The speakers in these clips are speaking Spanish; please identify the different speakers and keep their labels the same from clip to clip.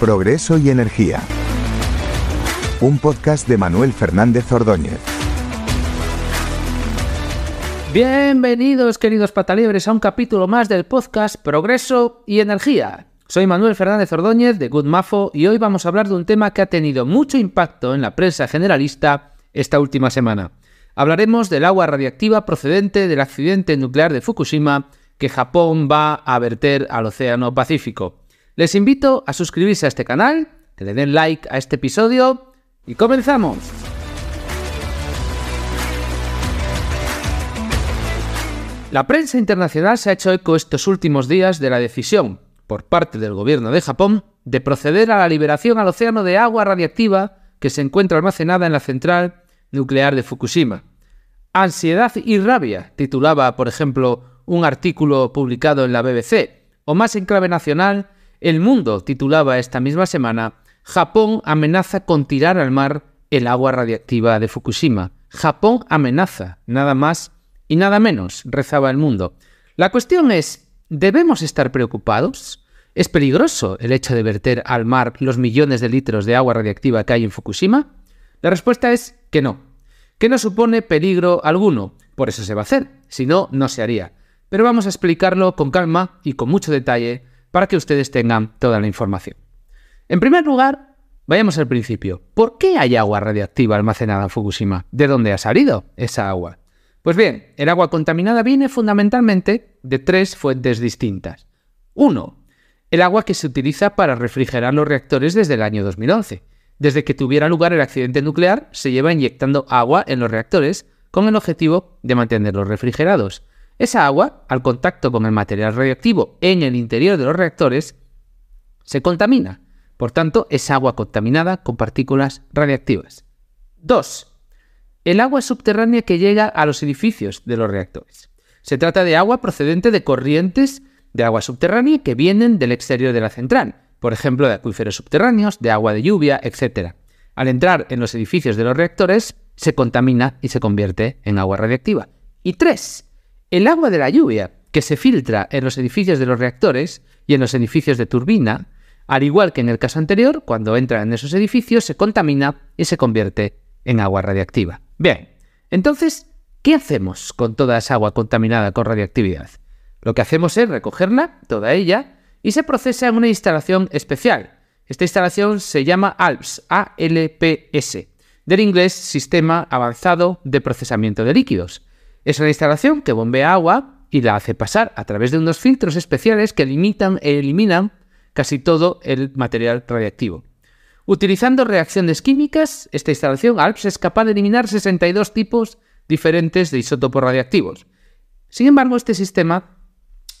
Speaker 1: Progreso y Energía. Un podcast de Manuel Fernández Ordóñez.
Speaker 2: Bienvenidos, queridos pataliebres, a un capítulo más del podcast Progreso y Energía. Soy Manuel Fernández Ordóñez de Good Mafo y hoy vamos a hablar de un tema que ha tenido mucho impacto en la prensa generalista esta última semana. Hablaremos del agua radiactiva procedente del accidente nuclear de Fukushima que Japón va a verter al Océano Pacífico. Les invito a suscribirse a este canal, que le den like a este episodio y comenzamos. La prensa internacional se ha hecho eco estos últimos días de la decisión por parte del gobierno de Japón de proceder a la liberación al océano de agua radiactiva que se encuentra almacenada en la central nuclear de Fukushima. Ansiedad y rabia, titulaba, por ejemplo, un artículo publicado en la BBC, o más en clave nacional, El Mundo titulaba esta misma semana, Japón amenaza con tirar al mar el agua radiactiva de Fukushima. Japón amenaza, nada más y nada menos, rezaba el mundo. La cuestión es, ¿debemos estar preocupados? ¿Es peligroso el hecho de verter al mar los millones de litros de agua radiactiva que hay en Fukushima? La respuesta es que no, que no supone peligro alguno, por eso se va a hacer, si no, no se haría pero vamos a explicarlo con calma y con mucho detalle para que ustedes tengan toda la información. En primer lugar, vayamos al principio. ¿Por qué hay agua radiactiva almacenada en Fukushima? ¿De dónde ha salido esa agua? Pues bien, el agua contaminada viene fundamentalmente de tres fuentes distintas. Uno, el agua que se utiliza para refrigerar los reactores desde el año 2011. Desde que tuviera lugar el accidente nuclear, se lleva inyectando agua en los reactores con el objetivo de mantenerlos refrigerados. Esa agua, al contacto con el material radioactivo en el interior de los reactores, se contamina. Por tanto, es agua contaminada con partículas radiactivas. 2. El agua subterránea que llega a los edificios de los reactores. Se trata de agua procedente de corrientes de agua subterránea que vienen del exterior de la central, por ejemplo, de acuíferos subterráneos, de agua de lluvia, etc. Al entrar en los edificios de los reactores, se contamina y se convierte en agua radiactiva. Y 3. El agua de la lluvia, que se filtra en los edificios de los reactores y en los edificios de turbina, al igual que en el caso anterior, cuando entra en esos edificios se contamina y se convierte en agua radiactiva. Bien, entonces, ¿qué hacemos con toda esa agua contaminada con radiactividad? Lo que hacemos es recogerla, toda ella, y se procesa en una instalación especial. Esta instalación se llama ALPS, ALPS, del inglés Sistema Avanzado de Procesamiento de Líquidos. Es una instalación que bombea agua y la hace pasar a través de unos filtros especiales que limitan e eliminan casi todo el material radiactivo. Utilizando reacciones químicas, esta instalación ALPS es capaz de eliminar 62 tipos diferentes de isótopos radiactivos. Sin embargo, este sistema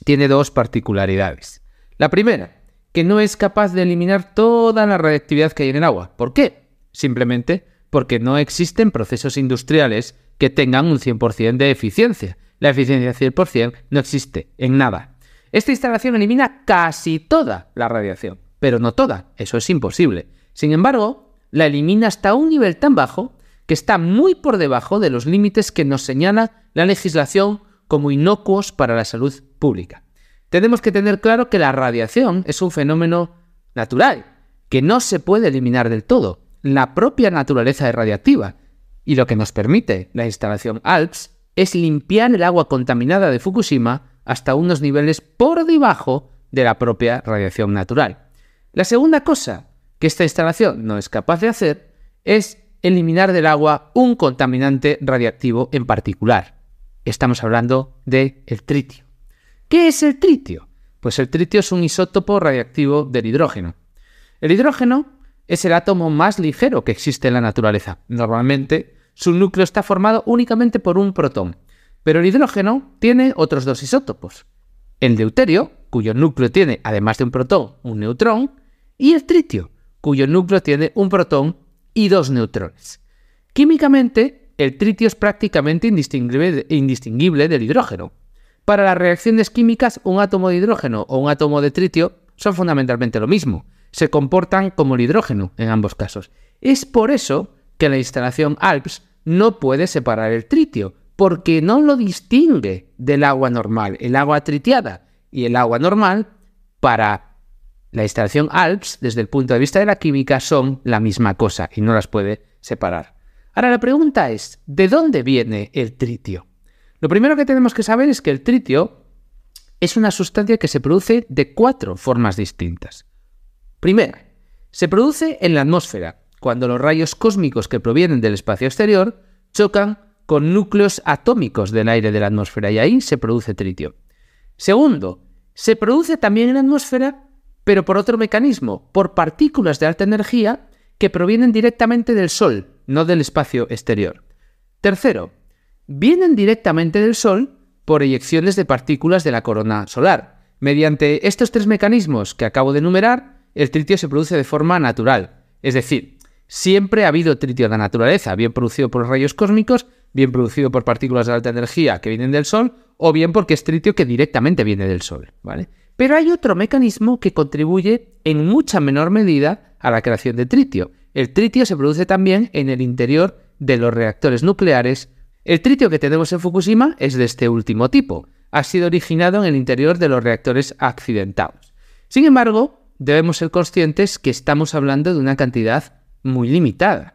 Speaker 2: tiene dos particularidades. La primera, que no es capaz de eliminar toda la radiactividad que hay en el agua. ¿Por qué? Simplemente porque no existen procesos industriales que tengan un 100% de eficiencia. La eficiencia 100% no existe en nada. Esta instalación elimina casi toda la radiación, pero no toda, eso es imposible. Sin embargo, la elimina hasta un nivel tan bajo que está muy por debajo de los límites que nos señala la legislación como inocuos para la salud pública. Tenemos que tener claro que la radiación es un fenómeno natural, que no se puede eliminar del todo. La propia naturaleza es radiactiva y lo que nos permite la instalación ALPS es limpiar el agua contaminada de Fukushima hasta unos niveles por debajo de la propia radiación natural. La segunda cosa que esta instalación no es capaz de hacer es eliminar del agua un contaminante radiactivo en particular. Estamos hablando del el tritio. ¿Qué es el tritio? Pues el tritio es un isótopo radiactivo del hidrógeno. El hidrógeno es el átomo más ligero que existe en la naturaleza. Normalmente su núcleo está formado únicamente por un protón, pero el hidrógeno tiene otros dos isótopos. El deuterio, cuyo núcleo tiene, además de un protón, un neutrón, y el tritio, cuyo núcleo tiene un protón y dos neutrones. Químicamente, el tritio es prácticamente indistinguible, del hidrógeno. Para las reacciones químicas, un átomo de hidrógeno o un átomo de tritio son fundamentalmente lo mismo. Se comportan como el hidrógeno en ambos casos. Es por eso que la instalación ALPS no puede separar el tritio, porque no lo distingue del agua normal. El agua tritiada y el agua normal, para la instalación ALPS, desde el punto de vista de la química, son la misma cosa y no las puede separar. Ahora la pregunta es, ¿de dónde viene el tritio? Lo primero que tenemos que saber es que el tritio es una sustancia que se produce de cuatro formas distintas. Primera, se produce en la atmósfera, cuando los rayos cósmicos que provienen del espacio exterior chocan con núcleos atómicos del aire de la atmósfera y ahí se produce tritio. Segundo, se produce también en la atmósfera pero por otro mecanismo, por partículas de alta energía que provienen directamente del Sol, no del espacio exterior. Tercero, vienen directamente del Sol por eyecciones de partículas de la corona solar. Mediante estos tres mecanismos que acabo de enumerar, el tritio se produce de forma natural. Es decir, siempre ha habido tritio en la naturaleza, bien producido por rayos cósmicos, bien producido por partículas de alta energía que vienen del Sol, o bien porque es tritio que directamente viene del Sol. ¿vale? Pero hay otro mecanismo que contribuye en mucha menor medida a la creación de tritio. El tritio se produce también en el interior de los reactores nucleares. El tritio que tenemos en Fukushima es de este último tipo. Ha sido originado en el interior de los reactores accidentados. Sin embargo, debemos ser conscientes que estamos hablando de una cantidad muy limitada.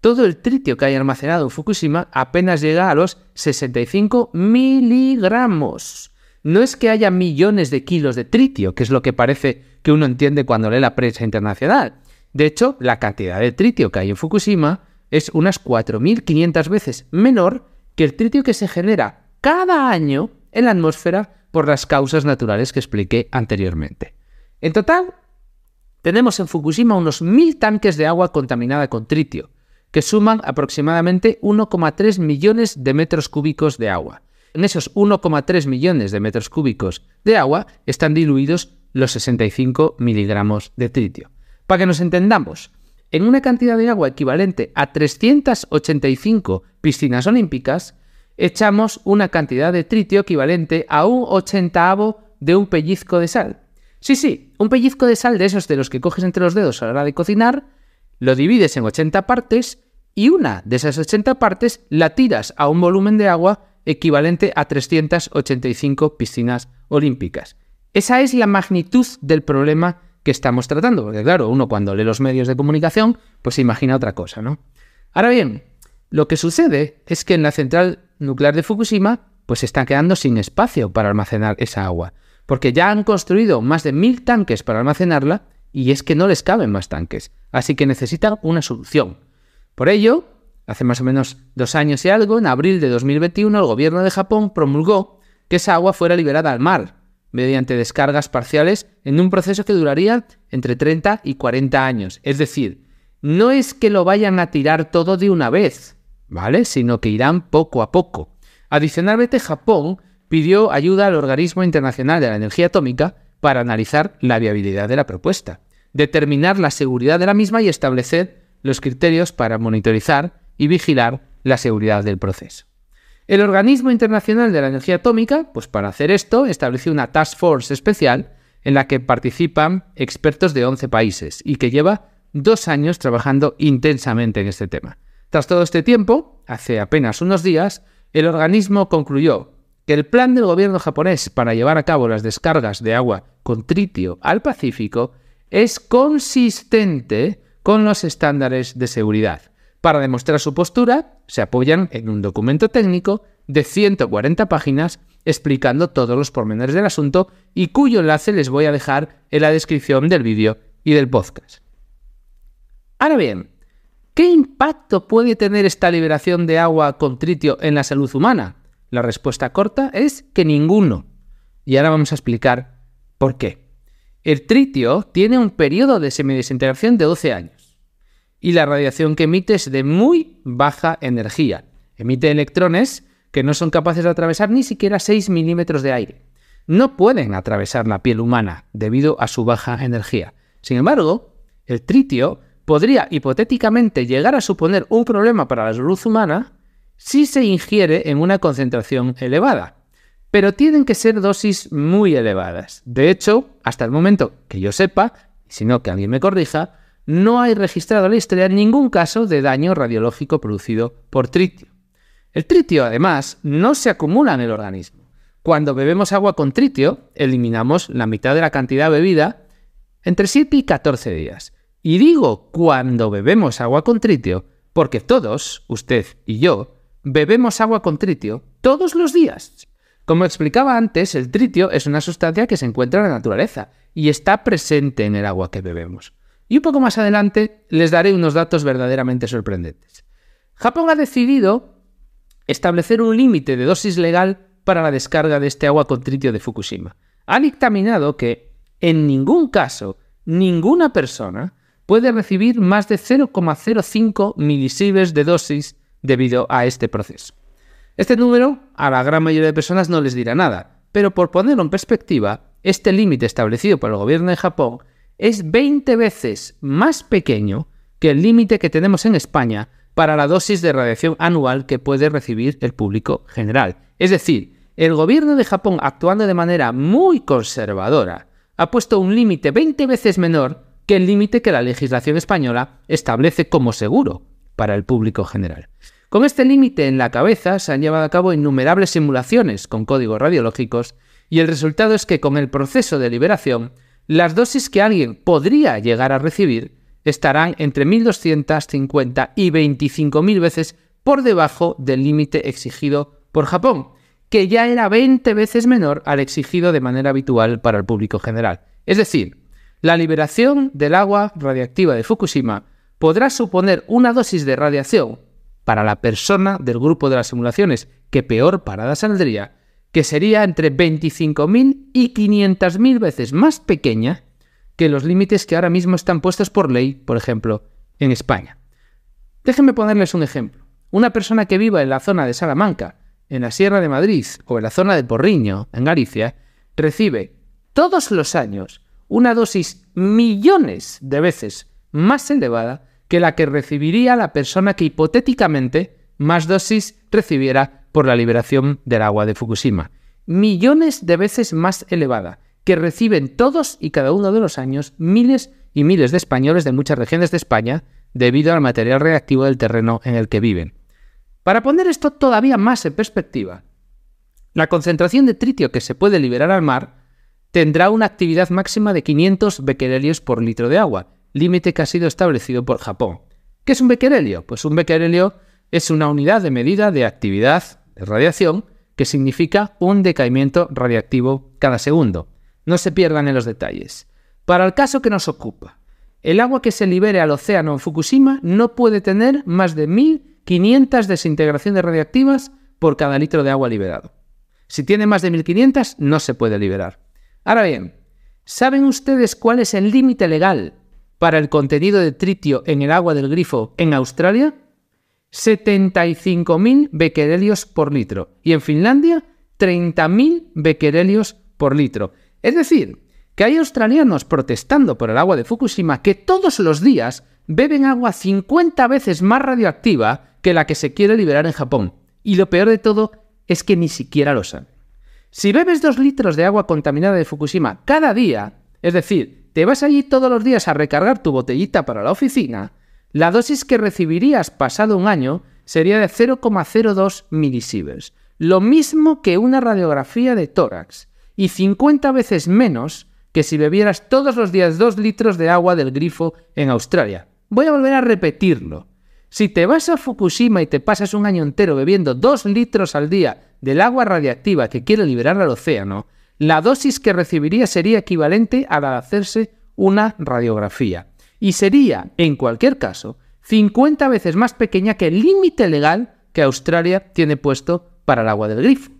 Speaker 2: Todo el tritio que hay almacenado en Fukushima apenas llega a los 65 miligramos. No es que haya millones de kilos de tritio, que es lo que parece que uno entiende cuando lee la prensa internacional. De hecho, la cantidad de tritio que hay en Fukushima es unas 4.500 veces menor que el tritio que se genera cada año en la atmósfera por las causas naturales que expliqué anteriormente. En total, tenemos en Fukushima unos 1.000 tanques de agua contaminada con tritio, que suman aproximadamente 1,3 millones de metros cúbicos de agua en esos 1,3 millones de metros cúbicos de agua están diluidos los 65 miligramos de tritio. Para que nos entendamos, en una cantidad de agua equivalente a 385 piscinas olímpicas, echamos una cantidad de tritio equivalente a un ochentavo de un pellizco de sal. Sí, sí, un pellizco de sal de esos de los que coges entre los dedos a la hora de cocinar, lo divides en 80 partes y una de esas 80 partes la tiras a un volumen de agua equivalente a 385 piscinas olímpicas. Esa es la magnitud del problema que estamos tratando, porque claro, uno cuando lee los medios de comunicación, pues se imagina otra cosa, ¿no? Ahora bien, lo que sucede es que en la central nuclear de Fukushima, pues se está quedando sin espacio para almacenar esa agua, porque ya han construido más de mil tanques para almacenarla y es que no les caben más tanques, así que necesitan una solución. Por ello, Hace más o menos dos años y algo, en abril de 2021, el gobierno de Japón promulgó que esa agua fuera liberada al mar, mediante descargas parciales, en un proceso que duraría entre 30 y 40 años. Es decir, no es que lo vayan a tirar todo de una vez, ¿vale? Sino que irán poco a poco. Adicionalmente, Japón pidió ayuda al Organismo Internacional de la Energía Atómica para analizar la viabilidad de la propuesta, determinar la seguridad de la misma y establecer los criterios para monitorizar y vigilar la seguridad del proceso. El Organismo Internacional de la Energía Atómica, pues para hacer esto, estableció una task force especial en la que participan expertos de 11 países y que lleva dos años trabajando intensamente en este tema. Tras todo este tiempo, hace apenas unos días, el organismo concluyó que el plan del gobierno japonés para llevar a cabo las descargas de agua con tritio al Pacífico es consistente con los estándares de seguridad para demostrar su postura, se apoyan en un documento técnico de 140 páginas explicando todos los pormenores del asunto y cuyo enlace les voy a dejar en la descripción del vídeo y del podcast. Ahora bien, ¿qué impacto puede tener esta liberación de agua con tritio en la salud humana? La respuesta corta es que ninguno. Y ahora vamos a explicar por qué. El tritio tiene un periodo de semidesintegración de 12 años y la radiación que emite es de muy baja energía. Emite electrones que no son capaces de atravesar ni siquiera 6 milímetros de aire. No pueden atravesar la piel humana debido a su baja energía. Sin embargo, el tritio podría hipotéticamente llegar a suponer un problema para la salud humana si se ingiere en una concentración elevada. Pero tienen que ser dosis muy elevadas. De hecho, hasta el momento que yo sepa, si no que alguien me corrija, no hay registrado en la historia ningún caso de daño radiológico producido por tritio. El tritio, además, no se acumula en el organismo. Cuando bebemos agua con tritio, eliminamos la mitad de la cantidad bebida entre 7 y 14 días. Y digo cuando bebemos agua con tritio, porque todos, usted y yo, bebemos agua con tritio todos los días. Como explicaba antes, el tritio es una sustancia que se encuentra en la naturaleza y está presente en el agua que bebemos. Y un poco más adelante les daré unos datos verdaderamente sorprendentes. Japón ha decidido establecer un límite de dosis legal para la descarga de este agua con tritio de Fukushima. Ha dictaminado que en ningún caso ninguna persona puede recibir más de 0,05 milisieverts de dosis debido a este proceso. Este número a la gran mayoría de personas no les dirá nada, pero por ponerlo en perspectiva, este límite establecido por el gobierno de Japón es 20 veces más pequeño que el límite que tenemos en España para la dosis de radiación anual que puede recibir el público general. Es decir, el gobierno de Japón, actuando de manera muy conservadora, ha puesto un límite 20 veces menor que el límite que la legislación española establece como seguro para el público general. Con este límite en la cabeza se han llevado a cabo innumerables simulaciones con códigos radiológicos y el resultado es que con el proceso de liberación, las dosis que alguien podría llegar a recibir estarán entre 1.250 y 25.000 veces por debajo del límite exigido por Japón, que ya era 20 veces menor al exigido de manera habitual para el público general. Es decir, la liberación del agua radiactiva de Fukushima podrá suponer una dosis de radiación para la persona del grupo de las simulaciones que peor parada saldría, que sería entre 25.000 y 500.000 veces más pequeña que los límites que ahora mismo están puestos por ley, por ejemplo, en España. Déjenme ponerles un ejemplo. Una persona que viva en la zona de Salamanca, en la Sierra de Madrid o en la zona de Porriño, en Galicia, recibe todos los años una dosis millones de veces más elevada que la que recibiría la persona que hipotéticamente más dosis recibiera por la liberación del agua de Fukushima. Millones de veces más elevada, que reciben todos y cada uno de los años miles y miles de españoles de muchas regiones de España debido al material reactivo del terreno en el que viven. Para poner esto todavía más en perspectiva, la concentración de tritio que se puede liberar al mar tendrá una actividad máxima de 500 becquerelios por litro de agua, límite que ha sido establecido por Japón. ¿Qué es un becquerelio? Pues un becquerelio es una unidad de medida de actividad de radiación que significa un decaimiento radiactivo cada segundo. No se pierdan en los detalles. Para el caso que nos ocupa, el agua que se libere al océano en Fukushima no puede tener más de 1.500 desintegraciones radiactivas por cada litro de agua liberado. Si tiene más de 1.500, no se puede liberar. Ahora bien, ¿saben ustedes cuál es el límite legal para el contenido de tritio en el agua del grifo en Australia? 75.000 becquerelios por litro y en Finlandia 30.000 becquerelios por litro. Es decir, que hay australianos protestando por el agua de Fukushima que todos los días beben agua 50 veces más radioactiva que la que se quiere liberar en Japón. Y lo peor de todo es que ni siquiera lo saben. Si bebes dos litros de agua contaminada de Fukushima cada día, es decir, te vas allí todos los días a recargar tu botellita para la oficina, la dosis que recibirías pasado un año sería de 0,02 milisieverts, lo mismo que una radiografía de tórax, y 50 veces menos que si bebieras todos los días dos litros de agua del grifo en Australia. Voy a volver a repetirlo. Si te vas a Fukushima y te pasas un año entero bebiendo dos litros al día del agua radiactiva que quiere liberar al océano, la dosis que recibiría sería equivalente a la de hacerse una radiografía. Y sería, en cualquier caso, 50 veces más pequeña que el límite legal que Australia tiene puesto para el agua del grifo.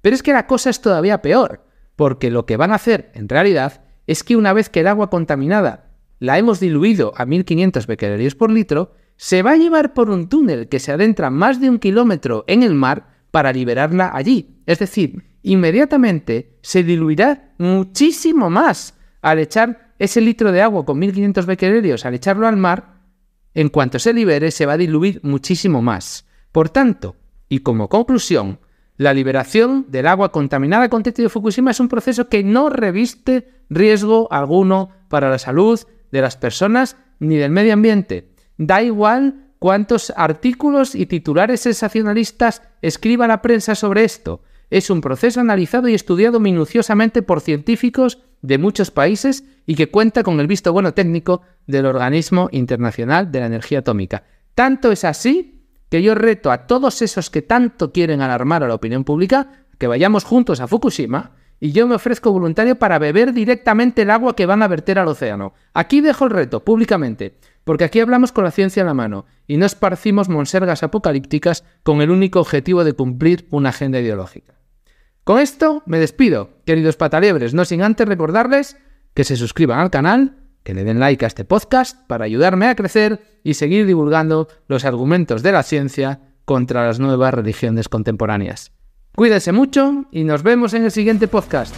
Speaker 2: Pero es que la cosa es todavía peor, porque lo que van a hacer, en realidad, es que una vez que el agua contaminada la hemos diluido a 1500 becquerelios por litro, se va a llevar por un túnel que se adentra más de un kilómetro en el mar para liberarla allí. Es decir, inmediatamente se diluirá muchísimo más al echar ese litro de agua con 1500 becquerelios, al echarlo al mar, en cuanto se libere se va a diluir muchísimo más. Por tanto, y como conclusión, la liberación del agua contaminada con tritio de Fukushima es un proceso que no reviste riesgo alguno para la salud de las personas ni del medio ambiente. Da igual cuántos artículos y titulares sensacionalistas escriba la prensa sobre esto. Es un proceso analizado y estudiado minuciosamente por científicos de muchos países y que cuenta con el visto bueno técnico del Organismo Internacional de la Energía Atómica. Tanto es así que yo reto a todos esos que tanto quieren alarmar a la opinión pública que vayamos juntos a Fukushima y yo me ofrezco voluntario para beber directamente el agua que van a verter al océano. Aquí dejo el reto, públicamente, porque aquí hablamos con la ciencia en la mano y no esparcimos monsergas apocalípticas con el único objetivo de cumplir una agenda ideológica. Con esto me despido, queridos pataliebres, no sin antes recordarles que se suscriban al canal, que le den like a este podcast para ayudarme a crecer y seguir divulgando los argumentos de la ciencia contra las nuevas religiones contemporáneas. Cuídense mucho y nos vemos en el siguiente podcast.